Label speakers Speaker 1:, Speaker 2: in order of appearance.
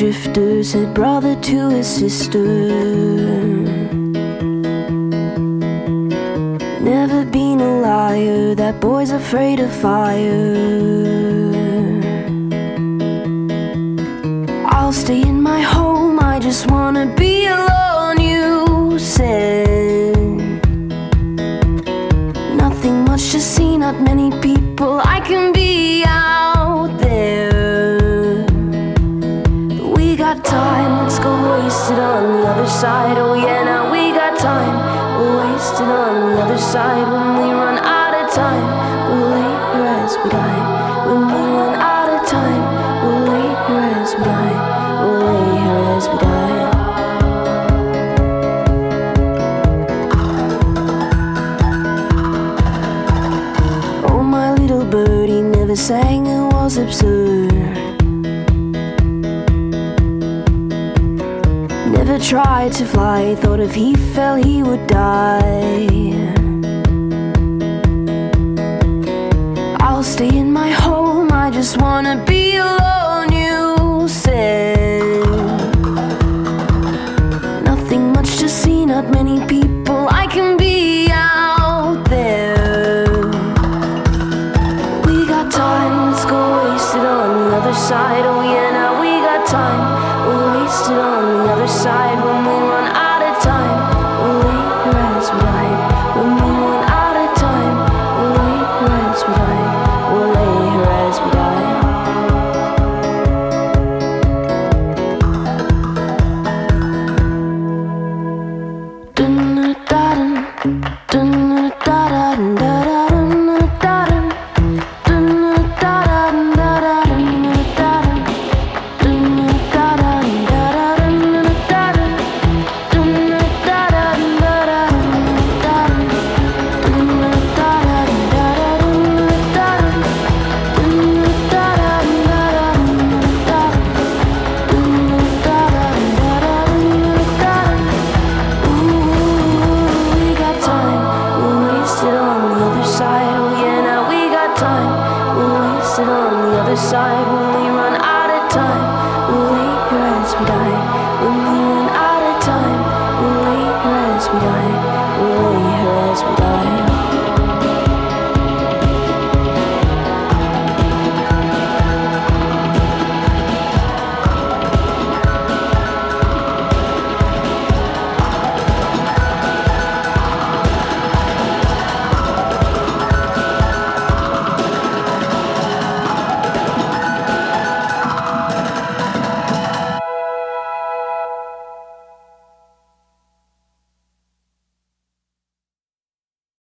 Speaker 1: drifter said brother to his sister. Never been a liar, that boy's afraid of fire. I'll stay in my home, I just wanna be alone, you said. Nothing much to see, not many people I can be out side. Oh, yeah, now we got time, we'll waste it on the other side. When we run out of time, we'll lay here as we die. When we run out of time, we'll lay here as we die. We'll lay here as we die. Oh, my little birdie never sang, it was absurd. Tried to fly, thought if he fell, he would die. I'll stay in my home, I just wanna be alone, you said. Nothing much to see, not many people I can be out there. We got time, let's go waste it on the other side. Oh yeah, now we got time, it on the other side. When we run out On the other side. When we run out of time,